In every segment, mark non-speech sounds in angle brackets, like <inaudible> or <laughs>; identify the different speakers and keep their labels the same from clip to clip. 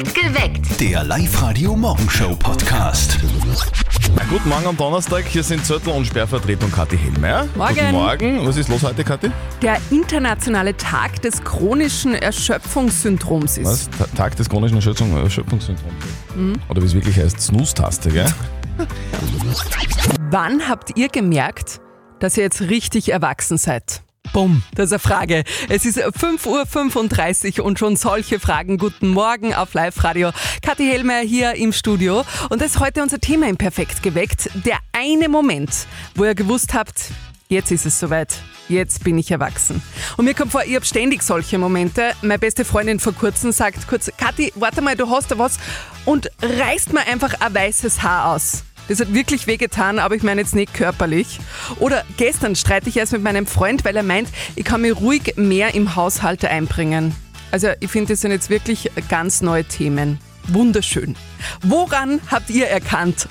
Speaker 1: Geweckt.
Speaker 2: Der Live-Radio-Morgenshow-Podcast.
Speaker 3: Na, guten Morgen am Donnerstag. Hier sind Zettel und Sperrvertretung Kathi Hellmeier.
Speaker 4: Morgen.
Speaker 3: Guten Morgen. Was ist los heute, Kathi?
Speaker 4: Der internationale Tag des chronischen Erschöpfungssyndroms ist.
Speaker 3: Was? Ta- Tag des chronischen Erschöpfung, Erschöpfungssyndroms. Oder wie es wirklich heißt, Snooze-Taste, gell? <laughs>
Speaker 4: Wann habt ihr gemerkt, dass ihr jetzt richtig erwachsen seid? Bumm, das ist eine Frage. Es ist 5.35 Uhr und schon solche Fragen. Guten Morgen auf Live-Radio. Kathi Hellmeier hier im Studio. Und das ist heute unser Thema im Perfekt geweckt. Der eine Moment, wo ihr gewusst habt, jetzt ist es soweit. Jetzt bin ich erwachsen. Und mir kommt vor, ich habe ständig solche Momente. Meine beste Freundin vor kurzem sagt kurz, Kathi, warte mal, du hast da was und reißt mir einfach ein weißes Haar aus. Das hat wirklich wehgetan, aber ich meine jetzt nicht körperlich. Oder gestern streite ich erst mit meinem Freund, weil er meint, ich kann mir ruhig mehr im Haushalt einbringen. Also ich finde, das sind jetzt wirklich ganz neue Themen. Wunderschön. Woran habt ihr erkannt?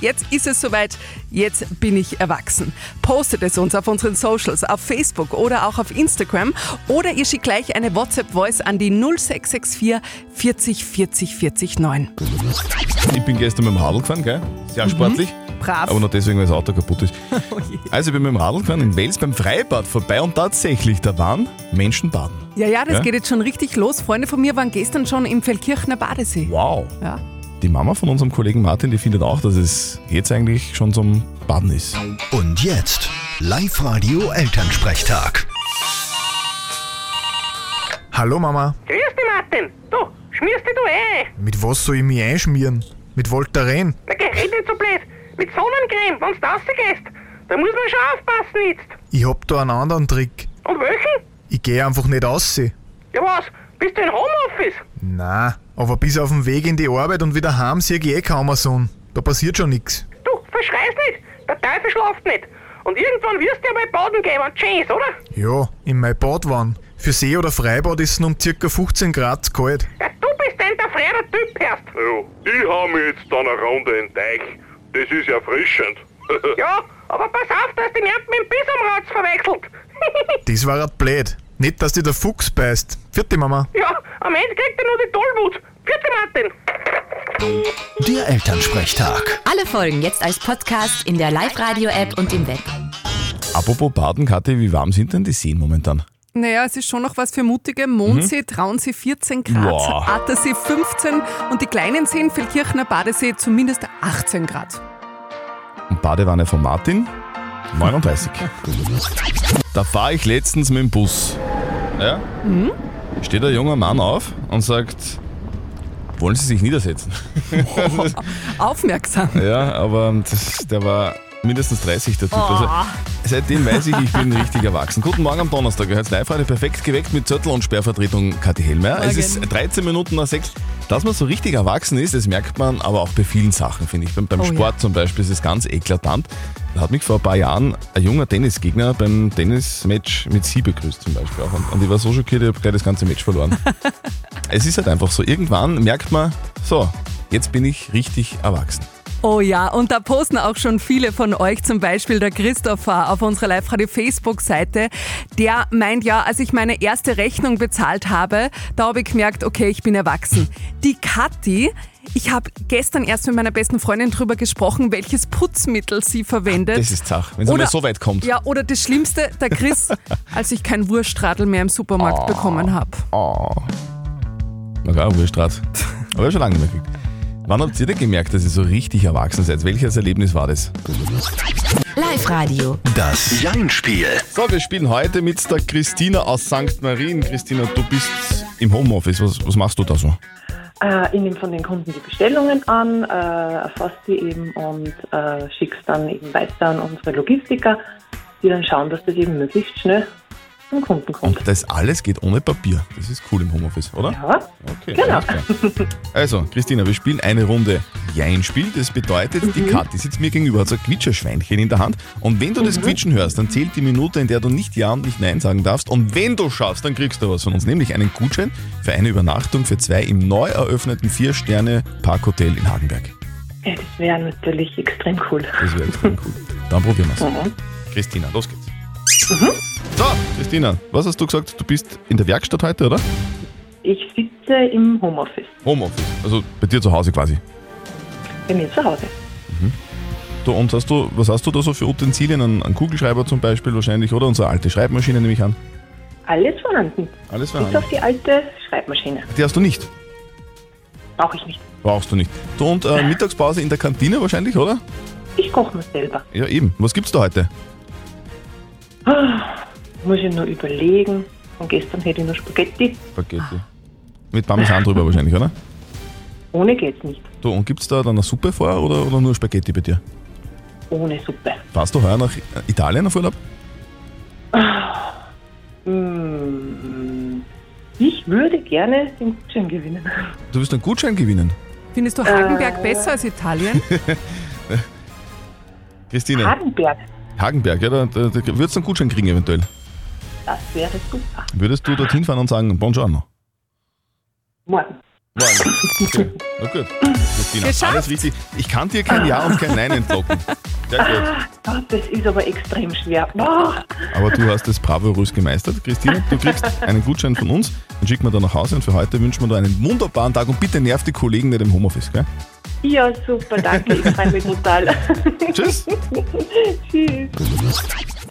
Speaker 4: Jetzt ist es soweit, jetzt bin ich erwachsen. Postet es uns auf unseren Socials, auf Facebook oder auch auf Instagram oder ihr schickt gleich eine WhatsApp-Voice an die 0664 40 40 40 9.
Speaker 3: Ich bin gestern mit dem Radl gefahren, gell? Sehr sportlich.
Speaker 4: Brav.
Speaker 3: Aber nur deswegen, weil das Auto kaputt ist. <laughs> Also ich bin mit dem Radl gefahren in Wels beim Freibad vorbei und tatsächlich, da waren Menschen baden.
Speaker 4: Ja, ja, das
Speaker 3: Ja?
Speaker 4: geht jetzt schon richtig los. Freunde von mir waren gestern schon im Feldkirchner Badesee.
Speaker 3: Wow.
Speaker 4: Ja.
Speaker 3: Die Mama von unserem Kollegen Martin, die findet auch, dass es jetzt eigentlich schon zum Baden ist.
Speaker 2: Und jetzt Live-Radio-Elternsprechtag.
Speaker 5: Hallo Mama,
Speaker 6: Grüß dich, Martin. Du, schmierst dich du eh.
Speaker 5: mit was soll ich mich einschmieren? Mit Voltaren?
Speaker 6: Na, geh, red nicht so blöd. Mit Sonnencreme, wenn's du rausgehst. Da muss man schon aufpassen jetzt.
Speaker 5: Ich hab da einen anderen Trick.
Speaker 6: Und welchen?
Speaker 5: Ich geh einfach nicht raus.
Speaker 6: Ja was, bist du in Homeoffice?
Speaker 5: Na, aber bis auf den Weg in die Arbeit und wieder heim sehe ich eh kaum eine Sonne. Da passiert schon nix.
Speaker 6: Du, verschreiß nicht. Der Teufel schlaft nicht. Und irgendwann wirst du ja mal baden gehen, wenn's schön ist, oder?
Speaker 5: Ja, in mein Badwann. Für See- oder Freibad ist es um ca. 15 Grad zu kalt.
Speaker 6: Ja, du bist ein der freier Typ, hörst.
Speaker 7: Ja, ich hau mir jetzt dann eine Runde in den Teich. Das ist erfrischend. <laughs>
Speaker 6: Ja, aber pass auf, dass die nicht mit dem Bisamratz verwechselt. <laughs>
Speaker 5: Das war halt blöd. Nicht, dass dir der Fuchs beißt. Vierte Mama.
Speaker 6: ja, am Ende kriegt er nur die Tollwut. Vierte Martin.
Speaker 2: Der Elternsprechtag.
Speaker 1: Alle Folgen jetzt als Podcast in der Live-Radio-App und im Web.
Speaker 3: Apropos Baden, Kathi, wie warm sind denn die Seen momentan?
Speaker 4: Naja, es ist schon noch was für Mutige. Mondsee, Traunsee 14 Grad,
Speaker 3: Wow.
Speaker 4: Attersee 15 und die kleinen Seen, Feldkirchner Badesee zumindest 18 Grad.
Speaker 3: Und Badewanne von Martin, 39. <laughs> Da fahre ich letztens mit dem Bus. Ja? Steht ein junger Mann auf und sagt, wollen Sie sich niedersetzen? <laughs> <laughs>
Speaker 4: Aufmerksam.
Speaker 3: Ja, aber das, der war mindestens 30, der Typ. Also, seitdem weiß ich, ich bin richtig erwachsen. Guten Morgen am Donnerstag. Ihr hört live heute perfekt geweckt mit Zettel und Sperrvertretung Kathi Hellmeier. Es ist 13 Minuten nach 6. Dass man so richtig erwachsen ist, das merkt man aber auch bei vielen Sachen, finde ich. Beim, beim
Speaker 4: Oh ja.
Speaker 3: Sport zum Beispiel ist es ganz eklatant. Da hat mich vor ein paar Jahren ein junger Tennisgegner beim Tennismatch mit Sie begrüßt zum Beispiel auch. Und, und ich war so schockiert, ich habe gleich das ganze Match verloren. <laughs> es ist halt einfach so. Irgendwann merkt man, so, jetzt bin ich richtig erwachsen.
Speaker 4: Oh ja, und da posten auch schon viele von euch, zum Beispiel der Christopher auf unserer Live-Radio-Facebook-Seite. Der meint ja, als ich meine erste Rechnung bezahlt habe, da habe ich gemerkt, okay, ich bin erwachsen. Die Kathi, ich habe gestern erst mit meiner besten Freundin drüber gesprochen, welches Putzmittel sie verwendet.
Speaker 3: Das ist Zach, wenn es so weit kommt.
Speaker 4: Ja, oder das Schlimmste, der Chris, <laughs> als ich kein Wurstradl mehr im Supermarkt bekommen habe.
Speaker 3: Oh. Na klar, Wurstrat. <laughs> Aber schon lange nicht mehr gekriegt. Wann habt ihr denn gemerkt, dass ihr so richtig erwachsen seid? Welches Erlebnis war das?
Speaker 1: Live-Radio.
Speaker 2: Das Jein-Spiel.
Speaker 3: So, wir spielen heute mit der Christina aus St. Marien. Christina, du bist im Homeoffice. Was, was machst du da so?
Speaker 8: Äh, ich nehme von den Kunden die Bestellungen an, äh, erfasse die eben und äh, schicke es dann eben weiter an unsere Logistiker, die dann schauen, dass das eben möglichst schnell zum Kunden kommt.
Speaker 3: Und das alles geht ohne Papier. Das ist cool im Homeoffice, oder?
Speaker 8: Ja,
Speaker 3: Okay,
Speaker 8: Genau.
Speaker 3: Also, Christina, wir spielen eine Runde Jein-Spiel. Das bedeutet,
Speaker 8: Mhm.
Speaker 3: die Kathi sitzt mir gegenüber, hat so ein Quietscherschweinchen in der Hand. Und wenn du das
Speaker 8: Mhm.
Speaker 3: Quietschen hörst, dann zählt die Minute, in der du nicht Ja und nicht Nein sagen darfst. Und wenn du schaffst, dann kriegst du was von uns, nämlich einen Gutschein für eine Übernachtung für zwei im neu eröffneten Vier-Sterne-Parkhotel in Hagenberg.
Speaker 8: ja das wäre natürlich extrem cool.
Speaker 3: Das wäre extrem cool. Dann probieren wir es.
Speaker 8: Mhm.
Speaker 3: Christina, los geht's. So, Christina, was hast du gesagt? Du bist in der Werkstatt heute, oder?
Speaker 8: Ich sitze im Homeoffice.
Speaker 3: Homeoffice. Also bei dir zu Hause quasi.
Speaker 8: Bei mir zu Hause.
Speaker 3: Du, und hast du, was hast du da so für Utensilien? Ein, Kugelschreiber zum Beispiel wahrscheinlich, oder? Unsere alte Schreibmaschine nehme ich an.
Speaker 8: Alles vorhanden.
Speaker 3: Alles
Speaker 8: Bis
Speaker 3: vorhanden.
Speaker 8: auf die alte Schreibmaschine.
Speaker 3: Die hast du nicht.
Speaker 8: Brauche ich nicht.
Speaker 3: Brauchst du nicht. Du, und äh, Mittagspause in der Kantine wahrscheinlich, oder?
Speaker 8: Ich koche mir selber.
Speaker 3: Ja, eben. Was gibt's da heute?
Speaker 8: Muss ich nur überlegen. Von gestern hätte ich noch Spaghetti.
Speaker 3: Spaghetti. Mit Parmesan drüber wahrscheinlich, oder?
Speaker 8: Ohne geht's nicht.
Speaker 3: Du, und gibt's da dann eine Suppe vor oder, oder nur Spaghetti bei dir?
Speaker 8: Ohne Suppe.
Speaker 3: Fahrst du heuer nach Italien auf Urlaub?
Speaker 8: Hm, ich würde gerne den Gutschein gewinnen.
Speaker 3: Du wirst einen Gutschein gewinnen.
Speaker 4: Findest du Hagenberg besser als Italien? <laughs>
Speaker 3: Christine,
Speaker 8: Hagenberg,
Speaker 3: Hagenberg, ja, da, da, da würdest du einen Gutschein kriegen eventuell.
Speaker 8: Das wäre super.
Speaker 3: Würdest du dorthin fahren und sagen, Buongiorno?
Speaker 8: Morgen.
Speaker 3: Morgen. Okay. Na gut. Christina,
Speaker 4: Geschafft.
Speaker 3: alles richtig. Ich kann dir kein Ja und kein Nein entlocken. Sehr gut.
Speaker 8: Gott, das ist aber extrem schwer. Boah.
Speaker 3: Aber du hast das bravourös gemeistert, Christine. Du kriegst einen Gutschein von uns, den schicken wir dann nach Hause und für heute wünschen wir dir einen wunderbaren Tag und bitte nerv die Kollegen nicht im Homeoffice, gell?
Speaker 8: Ja, super, danke. Ich freue mich total.
Speaker 3: Tschüss. <laughs>
Speaker 8: Tschüss.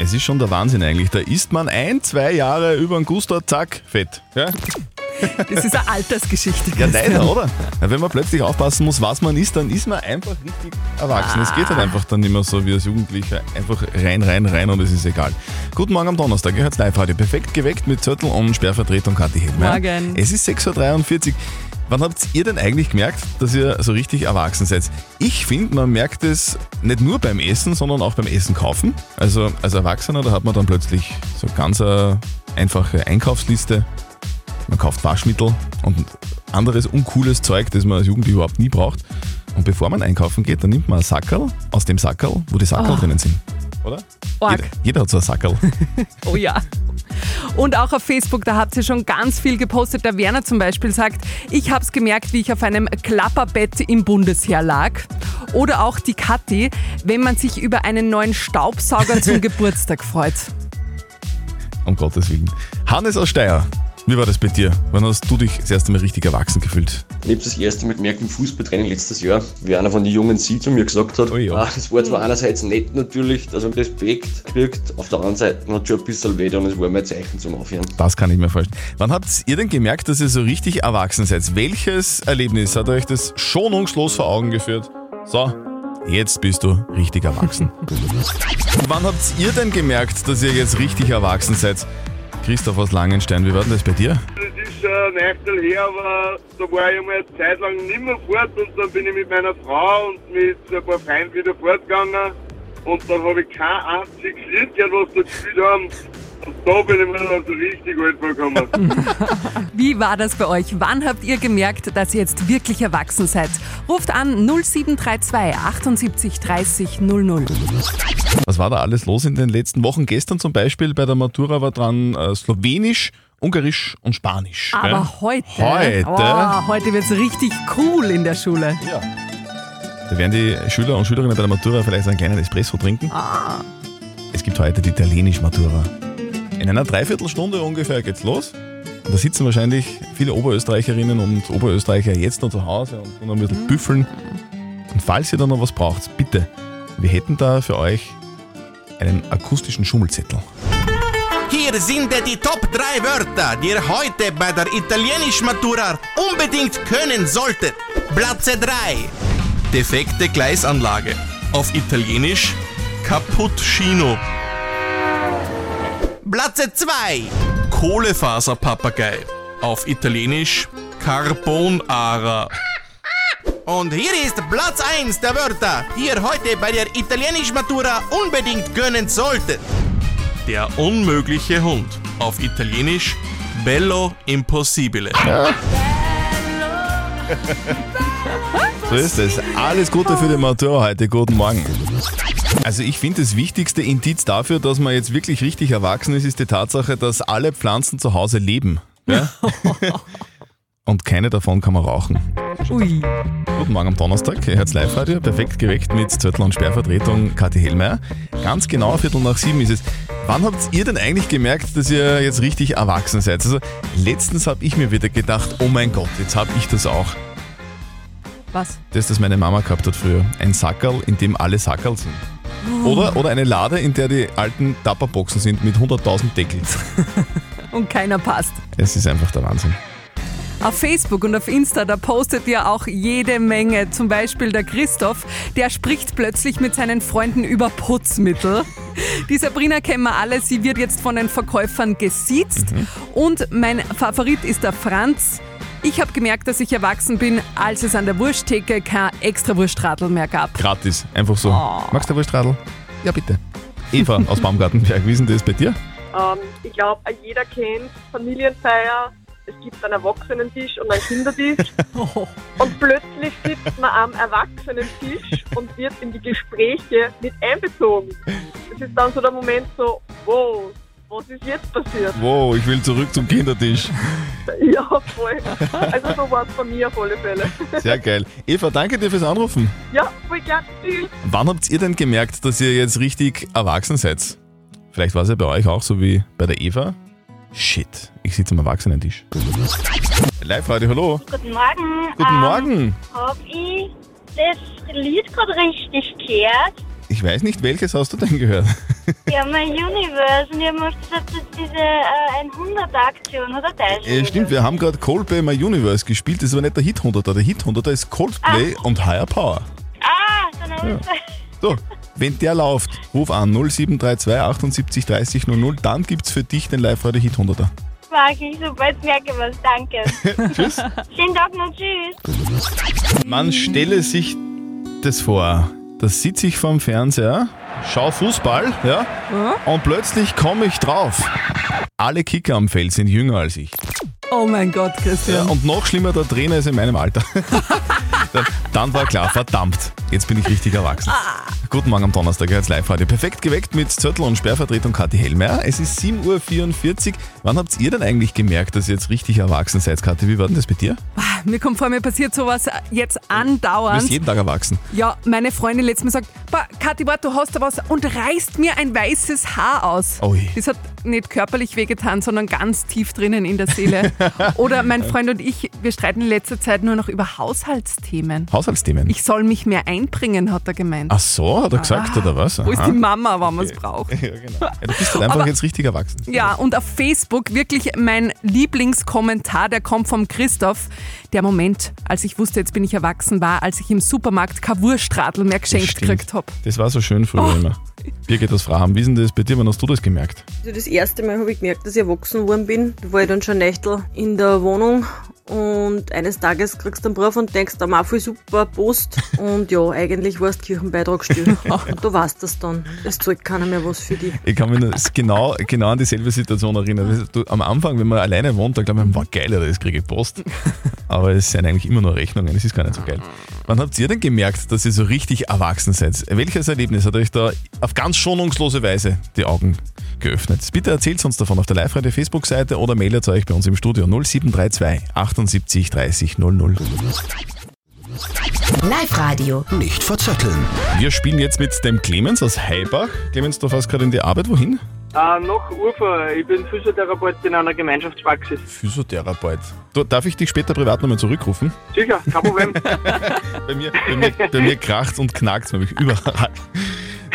Speaker 3: Es ist schon der Wahnsinn eigentlich. Da isst man ein, zwei Jahre über den Gusto, zack, fett. Gell?
Speaker 4: Das ist eine Altersgeschichte.
Speaker 3: Ja, leider, oder? Wenn man plötzlich aufpassen muss, was man isst, dann ist man einfach richtig erwachsen. Es geht halt einfach dann nicht mehr so wie als Jugendlicher. Einfach rein, rein, rein und es ist egal. Guten Morgen am Donnerstag, ihr hört live heute. Perfekt geweckt mit Zettel und Sperrvertretung Kathi Helmer.
Speaker 4: Morgen.
Speaker 3: Es ist 6.43 Uhr. Wann habt ihr denn eigentlich gemerkt, dass ihr so richtig erwachsen seid? Ich finde, man merkt es nicht nur beim Essen, sondern auch beim Essen kaufen. Also als Erwachsener, da hat man dann plötzlich so ganz eine einfache Einkaufsliste. Man kauft Waschmittel und anderes uncooles Zeug, das man als Jugendlicher überhaupt nie braucht. Und bevor man einkaufen geht, dann nimmt man ein Sackerl aus dem Sackerl, wo die Sackerl drinnen sind. Oder? Jeder, jeder hat so ein Sackerl. <laughs>
Speaker 4: Oh ja. Und auch auf Facebook, da habt ihr schon ganz viel gepostet. Der Werner zum Beispiel sagt, ich hab's gemerkt, wie ich auf einem Klapperbett im Bundesheer lag. Oder auch die Kathi, wenn man sich über einen neuen Staubsauger zum <laughs> Geburtstag freut.
Speaker 3: um Gottes Willen. Hannes aus Steyr, wie war das bei dir? Wann hast du dich das erste Mal richtig erwachsen gefühlt?
Speaker 9: Ich habe das erste Mal gemerkt im Fußballtraining letztes Jahr, wie einer von den jungen Sie zu mir gesagt hat,
Speaker 3: Oh ja.
Speaker 9: ah, es war zwar einerseits nett natürlich, dass man Respekt kriegt, auf der anderen Seite hat schon ein bisschen weh und es war mir ein Zeichen zum Aufhören.
Speaker 3: Das kann ich mir vorstellen. Wann habt ihr denn gemerkt, dass ihr so richtig erwachsen seid? Welches Erlebnis hat euch das schonungslos vor Augen geführt? So, jetzt bist du richtig erwachsen. <laughs> Wann habt ihr denn gemerkt, dass ihr jetzt richtig erwachsen seid? Christoph aus Langenstein, wie war denn das bei dir?
Speaker 7: Das ist schon ein Nachteil her, aber da war ich mal eine Zeit lang nicht mehr fort und dann bin ich mit meiner Frau und mit ein paar Freunden wieder fortgegangen und dann habe ich kein einziges Lied gehört, was da gespielt haben. Und da bin ich mir dann so richtig alt vorgekommen. <laughs>
Speaker 4: Wie war das bei euch? Wann habt ihr gemerkt, dass ihr jetzt wirklich erwachsen seid? Ruft an 0732 78 30 00.
Speaker 3: Was war da alles los in den letzten Wochen? Gestern zum Beispiel bei der Matura war dran äh, Slowenisch, Ungarisch und Spanisch. gell?
Speaker 4: Aber heute,
Speaker 3: Heute?
Speaker 4: Oh, heute wird's richtig cool in der Schule.
Speaker 3: Ja. Da werden die Schüler und Schülerinnen bei der Matura vielleicht einen kleinen Espresso trinken. Es gibt heute die Italienisch-Matura. In einer Dreiviertelstunde ungefähr geht's los. Und da sitzen wahrscheinlich viele Oberösterreicherinnen und Oberösterreicher jetzt noch zu Hause und noch ein bisschen büffeln. Und falls ihr da noch was braucht, bitte, wir hätten da für euch einen akustischen Schummelzettel.
Speaker 10: Hier sind die Top 3 Wörter, die ihr heute bei der italienischen Matura unbedingt können solltet. Platz 3. Defekte Gleisanlage. Auf Italienisch Cappuccino. Platz 2. Kohlefaserpapagei. Auf Italienisch Carbonara. Und hier ist Platz 1 der Wörter, die ihr heute bei der italienischen Matura unbedingt können solltet. Der unmögliche Hund. Auf Italienisch Bello Impossibile.
Speaker 3: So ist es. Alles Gute für die Matura heute. Guten Morgen. Also ich finde, das wichtigste Indiz dafür, dass man jetzt wirklich richtig erwachsen ist, ist die Tatsache, dass alle Pflanzen zu Hause leben. Ja? <laughs> Und keine davon kann man rauchen.
Speaker 4: Ui.
Speaker 3: Guten Morgen am Donnerstag, ihr hört's live radio perfekt geweckt mit Zürtel und Sperrvertretung Kathi Hellmeier. Ganz genau, Viertel nach sieben ist es. Wann habt ihr denn eigentlich gemerkt, dass ihr jetzt richtig erwachsen seid? Also letztens habe ich mir wieder gedacht, oh mein Gott, jetzt habe ich das auch.
Speaker 4: Was?
Speaker 3: Das, das meine Mama gehabt hat früher. Ein Sackerl, in dem alle Sackerl sind. Oder, oder eine Lade, in der die alten Tupperboxen sind mit 100.000 Deckeln. <laughs>
Speaker 4: Und keiner passt.
Speaker 3: Es ist einfach der Wahnsinn.
Speaker 4: Auf Facebook und auf Insta, da postet ihr auch jede Menge. Zum Beispiel der Christoph, der spricht plötzlich mit seinen Freunden über Putzmittel. Die Sabrina kennen wir alle, sie wird jetzt von den Verkäufern gesiezt. Und mein Favorit ist der Franz. Ich habe gemerkt, dass ich erwachsen bin, als es an der Wursttheke kein extra Wurstradl mehr gab.
Speaker 3: Gratis, einfach so. Magst du Wurstradl? Ja, bitte. Eva aus <laughs> Baumgartenberg, wie ist denn das bei dir?
Speaker 11: Ähm, ich glaube, jeder kennt Familienfeier. Es gibt einen Erwachsenentisch und einen Kindertisch. <laughs> und plötzlich sitzt man am Erwachsenentisch und wird in die Gespräche mit einbezogen. Das ist dann so der Moment so, wow, was ist jetzt passiert?
Speaker 3: Wow, ich will zurück zum Kindertisch. <laughs>
Speaker 11: Ja, voll. Also so war es bei mir auf alle Fälle. <laughs>
Speaker 3: Sehr geil. Eva, danke dir fürs Anrufen.
Speaker 11: Ja, voll gern. Tschüss.
Speaker 3: Wann habt ihr denn gemerkt, dass ihr jetzt richtig erwachsen seid? Vielleicht war es ja bei euch auch so wie bei der Eva. Shit, ich sitze am Erwachsenentisch. Live-Radio, hallo.
Speaker 12: Guten Morgen.
Speaker 3: Guten
Speaker 12: Ähm,
Speaker 3: Morgen.
Speaker 12: Hab ich das Lied gerade richtig gehört?
Speaker 3: Ich weiß nicht, welches hast du denn gehört?
Speaker 12: Ja, mein Universe. Und ich hab mir gesagt, das ist diese äh, 100-Aktion, oder?
Speaker 3: Äh, stimmt, wir haben gerade Coldplay My Universe gespielt. Das war nicht der Hit 100er. Der Hit 100er ist Coldplay und Higher Power.
Speaker 12: Ah, dann hab ich
Speaker 3: So, wenn der läuft, ruf an 0732 78 30 00. Dann gibt's für dich den Live-Radio Hit 100er.
Speaker 12: Mag ich super, jetzt merke ich was. Danke. <laughs>
Speaker 3: Tschüss.
Speaker 12: Schönen Tag noch, tschüss.
Speaker 3: Man stelle sich das vor. Da sitze ich vorm Fernseher, schau Fußball, ja, und plötzlich komme ich drauf. Alle Kicker am Feld sind jünger als ich.
Speaker 4: Oh mein Gott,
Speaker 3: Ja,
Speaker 4: Christian.
Speaker 3: und noch schlimmer, der Trainer ist in meinem Alter. <laughs> dann, war klar, verdammt, jetzt bin ich richtig erwachsen. Guten Morgen am Donnerstag, jetzt Live-Radio. Perfekt geweckt mit Zürtel und Sperrvertretung Kathi Hellmeier. Es ist 7.44 Uhr. Wann habt ihr denn eigentlich gemerkt, dass ihr jetzt richtig erwachsen seid, Kathi? Wie war denn das bei dir?
Speaker 4: Mir kommt vor, mir passiert sowas jetzt
Speaker 3: Du
Speaker 4: andauernd.
Speaker 3: bist jeden Tag erwachsen.
Speaker 4: Ja, meine Freundin letztes Mal sagt, "Boah, Kathi, warte, du hast da was und reißt mir ein weißes Haar aus.
Speaker 3: Ui.
Speaker 4: Das hat nicht körperlich wehgetan, sondern ganz tief drinnen in der Seele. <laughs> Oder mein Freund und ich, wir streiten in letzter Zeit nur noch über Haushaltsthemen.
Speaker 3: Haushaltsthemen.
Speaker 4: Ich soll mich mehr einbringen, hat er gemeint.
Speaker 3: Ach so, hat er gesagt, oder was?
Speaker 4: Wo ist
Speaker 3: Aha.
Speaker 4: die Mama, wenn man es braucht? <laughs>
Speaker 3: Ja, genau. Ja, du bist halt einfach
Speaker 4: Aber-
Speaker 3: jetzt richtig erwachsen.
Speaker 4: Ja, und auf Facebook wirklich mein Lieblingskommentar, der kommt vom Christoph. Der Moment, als ich wusste, jetzt bin ich erwachsen, war, als ich im Supermarkt kein Wurstradl mehr geschenkt gekriegt habe.
Speaker 3: Das war so schön früher
Speaker 4: Oh.
Speaker 3: immer. Birgit aus Fraham, wie ist denn das bei dir? Wann hast du das gemerkt?
Speaker 13: Also das erste Mal habe ich gemerkt, dass ich erwachsen geworden bin. Da war ich dann schon Nächtel in der Wohnung und eines Tages kriegst du einen Brief und denkst, da mal voll super Post. <laughs> Und ja, eigentlich warst Kirchenbeitrag still. <laughs> Und du weißt das dann. Es zahlt keiner mehr was für dich.
Speaker 3: Ich kann mich nur genau, genau an dieselbe Situation erinnern. Du, am Anfang, wenn man alleine wohnt, da glaube ich, war geil, das kriege ich Post. <laughs> Aber es sind eigentlich immer nur Rechnungen, es ist gar nicht so geil. Wann habt ihr denn gemerkt, dass ihr so richtig erwachsen seid? Welches Erlebnis hat euch da auf ganz schonungslose Weise die Augen geöffnet? Bitte erzählt uns davon auf der Live-Radio Facebook-Seite oder mailt euch bei uns im Studio 0732 78 30 00.
Speaker 1: Live-Radio.
Speaker 2: Nicht verzetteln.
Speaker 3: Wir spielen jetzt mit dem Clemens aus Heibach. Clemens, du fährst gerade in die Arbeit. Wohin?
Speaker 14: Äh, noch Ufer. Ich bin Physiotherapeut in einer Gemeinschaftspraxis.
Speaker 3: Physiotherapeut. Du, darf ich dich später privat nochmal zurückrufen?
Speaker 14: Sicher, kein Problem. <laughs>
Speaker 3: bei, mir, bei, mir, bei mir kracht und knackt nämlich überall.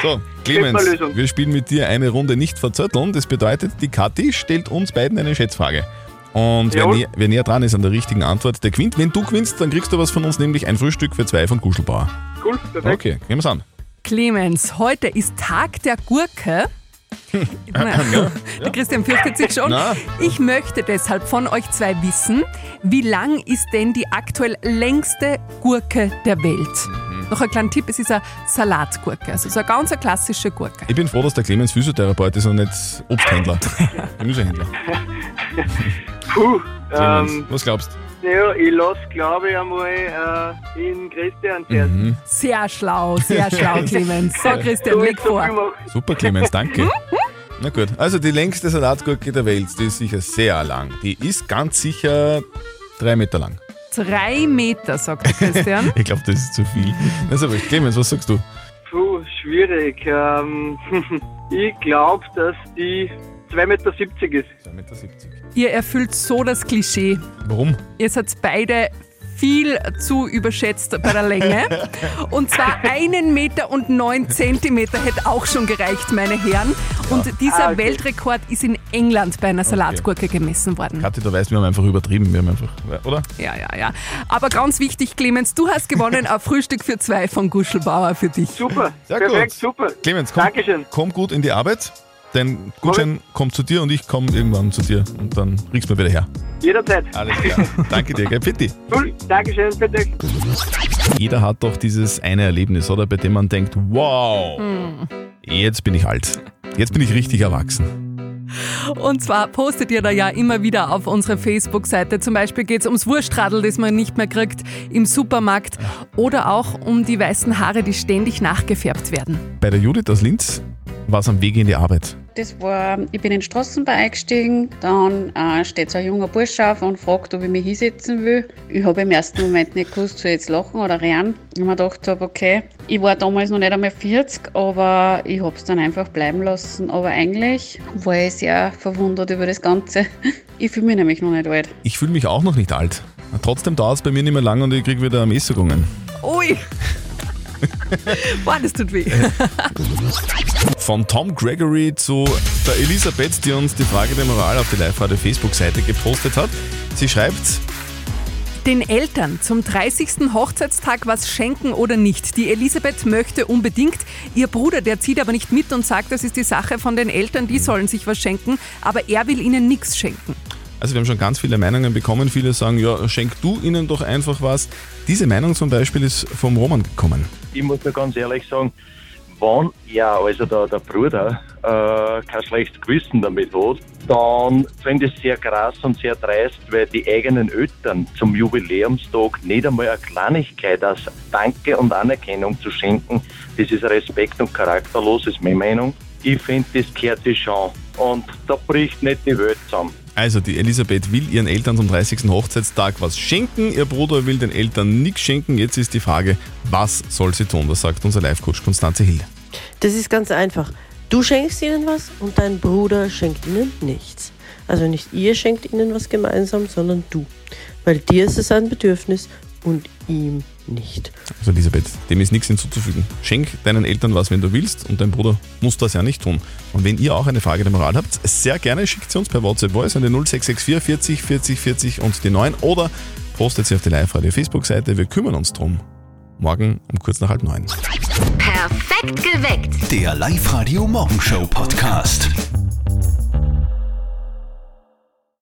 Speaker 3: So, Clemens, wir spielen mit dir eine Runde nicht verzötteln. Das bedeutet, die Kathi stellt uns beiden eine Schätzfrage. Und wer, nä wer näher dran ist an der richtigen Antwort, der gewinnt. Wenn du gewinnst, dann kriegst du was von uns, nämlich ein Frühstück für zwei von Kuschelbauer.
Speaker 14: Cool, perfekt.
Speaker 3: Okay, gehen wir's an.
Speaker 4: Clemens, heute ist Tag der Gurke. Na, <laughs> Der Christian fürchtet sich schon.
Speaker 3: Na.
Speaker 4: Ich möchte deshalb von euch zwei wissen, wie lang ist denn die aktuell längste Gurke der Welt? Noch ein kleiner Tipp, es ist eine Salatgurke, also so eine ganz eine klassische Gurke.
Speaker 3: Ich bin froh, dass der Clemens Physiotherapeut ist und nicht Obsthändler. <laughs> Gemüsehändler.
Speaker 14: Puh,
Speaker 3: Clemens,
Speaker 14: ähm,
Speaker 3: was glaubst
Speaker 14: ja, ich lasse, glaube ich, einmal äh, in Christian zuerst.
Speaker 3: Mhm.
Speaker 4: Sehr schlau, sehr schlau, <laughs> Clemens. So, Christian, leg vor.
Speaker 3: Super, Clemens, danke. <laughs> Na gut, also die längste Salatgurke der Welt, die ist sicher sehr lang. Die ist ganz sicher drei Meter lang.
Speaker 4: Drei Meter, sagt der Christian. <laughs>
Speaker 3: Ich glaube, das ist zu viel. Also, Clemens, was sagst du?
Speaker 14: Puh, schwierig. Ähm, Ich glaube, dass die 2,70 Meter ist.
Speaker 3: 2,70 Meter.
Speaker 4: Ihr erfüllt so das Klischee.
Speaker 3: Warum?
Speaker 4: Ihr seid beide viel zu überschätzt bei der Länge. <laughs> Und zwar einen Meter und neun Zentimeter hätte auch schon gereicht, meine Herren. Und dieser
Speaker 14: Ah, okay.
Speaker 4: Weltrekord ist in England bei einer Salatgurke gemessen worden.
Speaker 3: Kathi, du weißt, wir haben einfach übertrieben. Wir haben einfach, oder?
Speaker 4: Ja, ja, ja. Aber ganz wichtig, Clemens, du hast gewonnen ein Frühstück für zwei von Guschelbauer für dich.
Speaker 14: Super,
Speaker 3: Sehr
Speaker 14: perfekt,
Speaker 3: gut.
Speaker 14: super.
Speaker 3: Clemens, komm,
Speaker 14: Dankeschön.
Speaker 3: komm gut in die Arbeit. Dein Gutschein kommt zu dir und ich komme irgendwann zu dir und dann kriegst du mir wieder her.
Speaker 14: Jederzeit.
Speaker 3: Alles klar. Danke dir, gell? Fitti.
Speaker 14: Cool, Dankeschön, bitte.
Speaker 3: Jeder hat doch dieses eine Erlebnis, oder? Bei dem man denkt, wow, jetzt bin ich alt. Jetzt bin ich richtig erwachsen.
Speaker 4: Und zwar postet ihr da ja immer wieder auf unsere Facebook-Seite. Zum Beispiel geht es ums Wurstradl, das man nicht mehr kriegt im Supermarkt. Oder auch um die weißen Haare, die ständig nachgefärbt werden.
Speaker 3: Bei der Judith aus Linz war es am Weg in die Arbeit.
Speaker 15: Das war, ich bin in den Straßenbahn eingestiegen, dann äh, steht so ein junger Bursch auf und fragt, ob ich mich hinsetzen will. Ich habe im ersten Moment nicht gewusst, soll ich jetzt lachen oder rennen. Ich habe mir gedacht, hab, okay, ich war damals noch nicht einmal 40, aber ich habe es dann einfach bleiben lassen. Aber eigentlich war ich sehr verwundert über das Ganze. <laughs> Ich fühle mich nämlich noch nicht alt.
Speaker 3: Ich fühle mich auch noch nicht alt. Trotzdem dauert es bei mir nicht mehr lang und ich kriege wieder Messungen.
Speaker 4: Ui! <laughs> Boah, das tut weh.
Speaker 3: Von Tom Gregory zu der Elisabeth, die uns die Frage der Moral auf die Live-Radio Facebook-Seite gepostet hat. Sie schreibt,
Speaker 4: Den Eltern zum 30. Hochzeitstag was schenken oder nicht. Die Elisabeth möchte unbedingt. Ihr Bruder, der zieht aber nicht mit und sagt, das ist die Sache von den Eltern, die sollen sich was schenken, aber er will ihnen nichts schenken.
Speaker 3: Also wir haben schon ganz viele Meinungen bekommen. Viele sagen, ja, schenk du ihnen doch einfach was. Diese Meinung zum Beispiel ist vom Roman gekommen.
Speaker 16: ich muss ja ganz ehrlich sagen, wenn er, also der, der Bruder, äh, kein schlechtes Gewissen damit hat, dann finde ich es sehr krass und sehr dreist, weil die eigenen Eltern zum Jubiläumstag nicht einmal eine Kleinigkeit als Danke und Anerkennung zu schenken, das ist respekt- und charakterlos, ist meine Meinung. Ich finde, das gehört sich schon und da bricht nicht die Welt zusammen.
Speaker 3: Also die Elisabeth will ihren Eltern zum 30. Hochzeitstag was schenken. Ihr Bruder will den Eltern nichts schenken. Jetzt ist die Frage, was soll sie tun? Das sagt unser Live-Coach Konstanze Hill.
Speaker 17: Das ist ganz einfach. Du schenkst ihnen was und dein Bruder schenkt ihnen nichts. Also nicht ihr schenkt ihnen was gemeinsam, sondern du. Weil dir ist es ein Bedürfnis und ihm nicht.
Speaker 3: Also Elisabeth, dem ist nichts hinzuzufügen. Schenk deinen Eltern was, wenn du willst und dein Bruder muss das ja nicht tun. Und wenn ihr auch eine Frage der Moral habt, sehr gerne schickt sie uns per WhatsApp Voice an die 0664 40 40 40 und die 9 oder postet sie auf die Live-Radio Facebook-Seite. Wir kümmern uns drum. Morgen um kurz nach halb neun.
Speaker 1: Perfekt geweckt.
Speaker 2: Der Live-Radio Morgenshow Podcast.